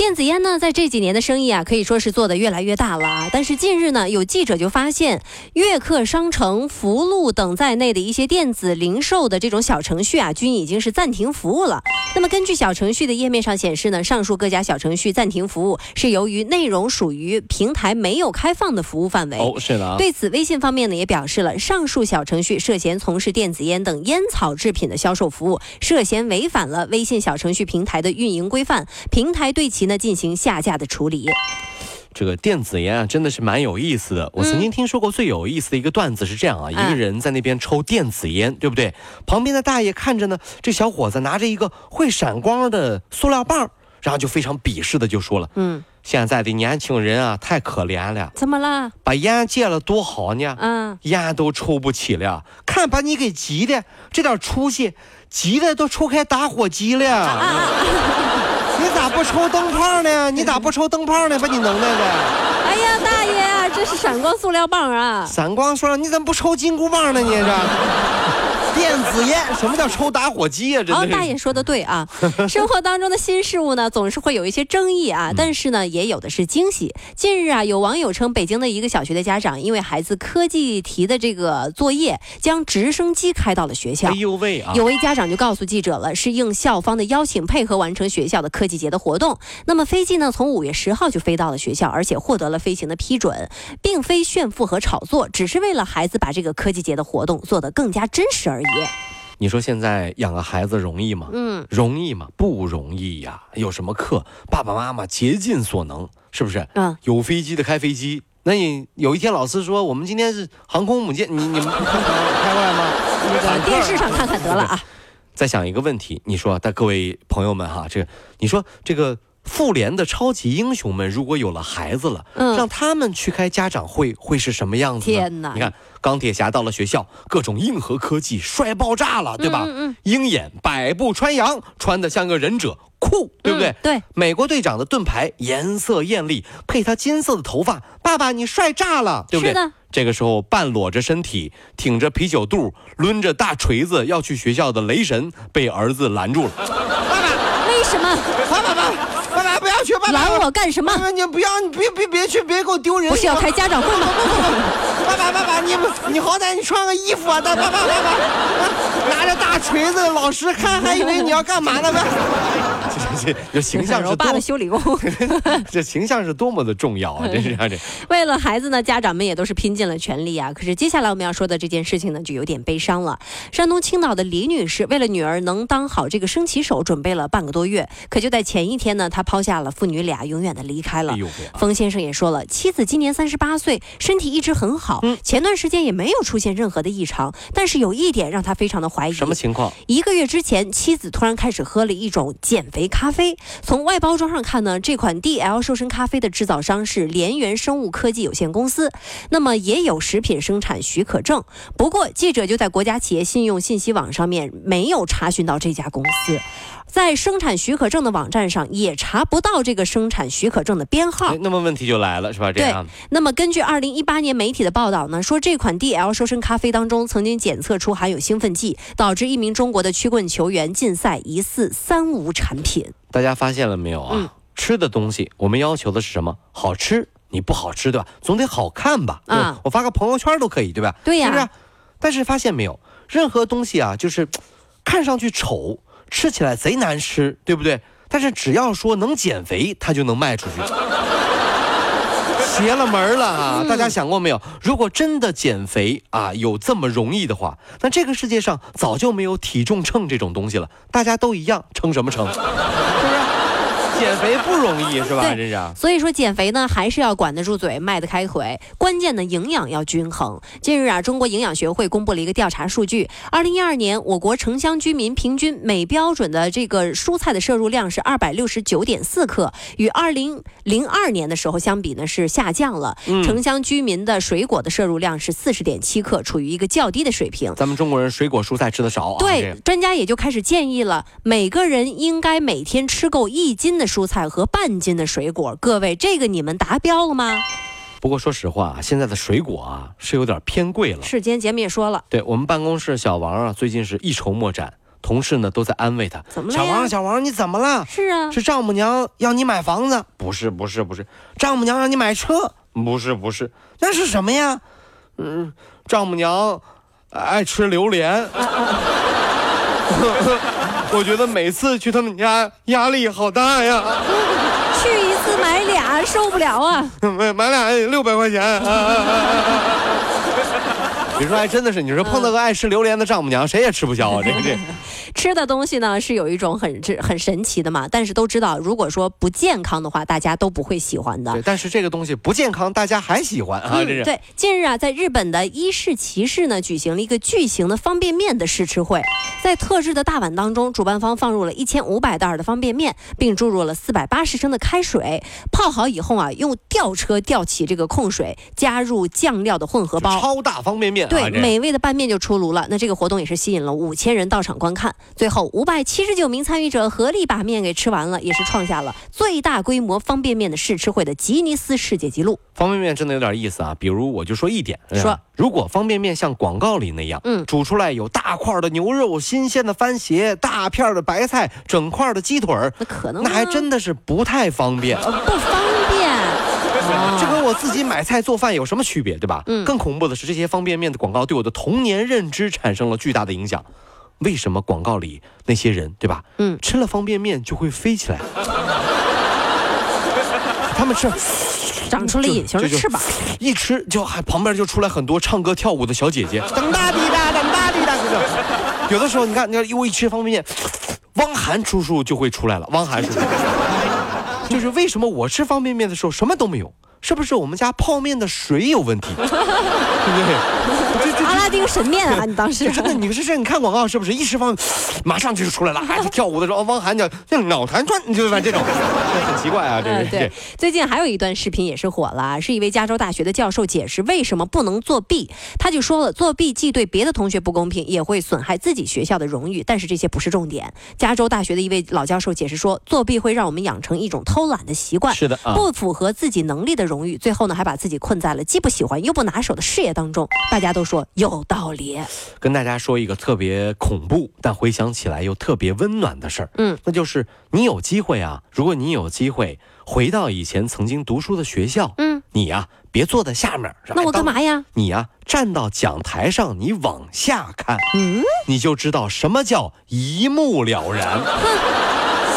电子烟呢，在这几年的生意啊，可以说是做得越来越大了啊。但是近日呢，有记者就发现，悦客商城、福禄等在内的一些电子零售的这种小程序啊，均已经是暂停服务了。那么根据小程序的页面上显示呢，上述各家小程序暂停服务是由于内容属于平台没有开放的服务范围。哦，是的啊。对此，微信方面呢也表示了，上述小程序涉嫌从事电子烟等烟草制品的销售服务，涉嫌违反了微信小程序平台的运营规范，平台对其呢进行下架的处理。这个电子烟啊，真的是蛮有意思的。我曾经听说过最有意思的一个段子是这样啊，一个人在那边抽电子烟，对不对？旁边的大爷看着呢，这小伙子拿着一个会闪光的塑料棒，然后就非常鄙视的就说了：“嗯，现在的年轻人啊，太可怜了。怎么了？把烟戒了多好呢？嗯，烟都抽不起了，看把你给急的，这点出息，急的都抽开打火机了。”不抽灯泡呢？你咋不抽灯泡呢？把你能耐的！哎呀，大爷，这是闪光塑料棒啊！闪光塑料，你怎么不抽金箍棒呢？你这。电子烟，什么叫抽打火机啊？这哦，大爷说的对啊。生活当中的新事物呢，总是会有一些争议啊，但是呢，也有的是惊喜。近日啊，有网友称，北京的一个小学的家长因为孩子科技题的这个作业，将直升机开到了学校。哎呦喂啊！有位家长就告诉记者了，是应校方的邀请，配合完成学校的科技节的活动。那么飞机呢，从五月十号就飞到了学校，而且获得了飞行的批准，并非炫富和炒作，只是为了孩子把这个科技节的活动做得更加真实而已。你说现在养个孩子容易吗？嗯，容易吗？不容易呀。有什么课，爸爸妈妈竭尽所能，是不是？嗯，有飞机的开飞机。那你有一天老师说我们今天是航空母舰，你你们 开过来吗？电视上看看得了啊。再想一个问题，你说，但各位朋友们哈，这个你说这个。妇联的超级英雄们如果有了孩子了，嗯，让他们去开家长会会是什么样子呢？天哪！你看钢铁侠到了学校，各种硬核科技帅爆炸了，对吧？嗯嗯。鹰眼百步穿杨，穿的像个忍者，酷，对不对？对。美国队长的盾牌颜色艳丽，配他金色的头发，爸爸你帅炸了，对不对？是的。这个时候，半裸着身体，挺着啤酒肚，抡着大锤子要去学校的雷神被儿子拦住了。爸爸，为什么？爸爸爸。去吧！拦我干什么？你不要，你别别别去，别给我丢人！不是要开家长会吗？爸爸爸爸，你你好歹你穿个衣服啊！爸爸爸爸，拿着大锤子，老师看还以为你要干嘛呢？这 这形象是 我爸的修理工，这形象是多么的重要啊！真是这。为了孩子呢，家长们也都是拼尽了全力啊。可是接下来我们要说的这件事情呢，就有点悲伤了。山东青岛的李女士为了女儿能当好这个升旗手，准备了半个多月。可就在前一天呢，她抛下了。父女俩永远的离开了。冯先生也说了，妻子今年三十八岁，身体一直很好，前段时间也没有出现任何的异常。但是有一点让他非常的怀疑。什么情况？一个月之前，妻子突然开始喝了一种减肥咖啡。从外包装上看呢，这款 DL 瘦身咖啡的制造商是联源生物科技有限公司，那么也有食品生产许可证。不过记者就在国家企业信用信息网上面没有查询到这家公司。在生产许可证的网站上也查不到这个生产许可证的编号，那么问题就来了，是吧？这样。那么根据二零一八年媒体的报道呢，说这款 DL 瘦身咖啡当中曾经检测出含有兴奋剂，导致一名中国的曲棍球员禁赛，疑似三无产品。大家发现了没有啊？吃的东西，我们要求的是什么？好吃，你不好吃对吧？总得好看吧？啊，我发个朋友圈都可以对吧？对呀，是不是？但是发现没有，任何东西啊，就是看上去丑。吃起来贼难吃，对不对？但是只要说能减肥，它就能卖出去，邪了门了啊！大家想过没有？如果真的减肥啊有这么容易的话，那这个世界上早就没有体重秤这种东西了，大家都一样，称什么称？减肥不容易 是吧？对这是。所以说减肥呢，还是要管得住嘴，迈得开腿。关键呢营养要均衡。近日啊，中国营养学会公布了一个调查数据：二零一二年，我国城乡居民平均每标准的这个蔬菜的摄入量是二百六十九点四克，与二零零二年的时候相比呢是下降了。城乡居民的水果的摄入量是四十点七克，处于一个较低的水平。咱们中国人水果蔬菜吃的少啊。对，专家也就开始建议了，每个人应该每天吃够一斤的蔬菜和半斤的水果。各位，这个你们达标了吗？不过说实话，现在的水果啊是有点偏贵了。是，今天节目也说了，对我们办公室小王啊，最近是一筹莫展，同事呢都在安慰他。怎么了小王，小王，你怎么了？是啊，是丈母娘要你买房子？不是，不是，不是，丈母娘让你买车？不是，不是，那是什么呀？嗯，丈母娘爱吃榴莲。我觉得每次去他们家压力好大呀，去一次买俩受不了啊！买买俩六百块钱。你说还真的是，你说碰到个爱吃榴莲的丈母娘，谁也吃不消啊！这个这。吃的东西呢是有一种很很神奇的嘛，但是都知道，如果说不健康的话，大家都不会喜欢的。对，但是这个东西不健康，大家还喜欢啊！这是。对，近日啊，在日本的伊势崎市呢，举行了一个巨型的方便面的试吃会，在特制的大碗当中，主办方放入了一千五百袋的方便面，并注入了四百八十升的开水，泡好以后啊，用吊车吊起这个控水，加入酱料的混合包，超大方便面、啊，对，美味的拌面就出炉了。那这个活动也是吸引了五千人到场观看。最后，五百七十九名参与者合力把面给吃完了，也是创下了最大规模方便面的试吃会的吉尼斯世界纪录。方便面真的有点意思啊，比如我就说一点，说如果方便面像广告里那样，嗯，煮出来有大块的牛肉、新鲜的番茄、大片的白菜、整块的鸡腿儿，那可能那还真的是不太方便，呃不方便。这和我自己买菜做饭有什么区别，对吧？嗯更恐怖的是，这些方便面的广告对我的童年认知产生了巨大的影响。为什么广告里那些人，对吧？嗯吃了方便面就会飞起来？他们吃长出了隐形的翅膀，一吃就还旁边就出来很多唱歌跳舞的小姐姐，噔哒滴哒噔哒滴哒。有的时候你看，你看，我一吃方便面，汪涵叔叔就会出来了。汪涵叔叔，就是为什么我吃方便面的时候什么都没有？是不是我们家泡面的水有问题？对不对？阿拉丁神面啊！你当时这真的，你是这你看广告是不是一吃方，马上就出来了，还是跳舞的时候，汪涵讲那脑残转，你就反正这种，这很奇怪啊，这嗯，是。对，最近还有一段视频也是火了啊，是一位加州大学的教授解释为什么不能作弊。他就说了，作弊既对别的同学不公平，也会损害自己学校的荣誉。但是这些不是重点。加州大学的一位老教授解释说，作弊会让我们养成一种偷懒的习惯，是的啊不符合自己能力的荣誉，最后呢还把自己困在了既不喜欢又不拿手的事业当中。大家都说有道理。跟大家说一个特别恐怖，但回想起来又特别温暖的事儿。嗯，那就是你有机会啊，如果你有机会回到以前曾经读书的学校，嗯，你呀、别坐在下面，那我干嘛？呀？你呀、站到讲台上，你往下看，嗯，你就知道什么叫一目了然。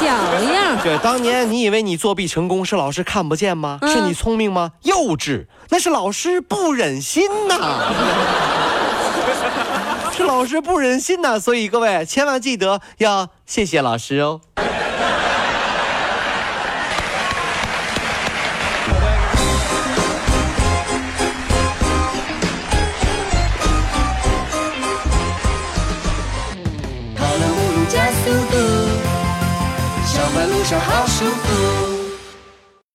小样儿。对，当年你以为你作弊成功是老师看不见吗？嗯是你聪明吗？幼稚，那是老师不忍心呐。是老师不忍心呐，所以各位千万记得要谢谢老师哦。好舒服。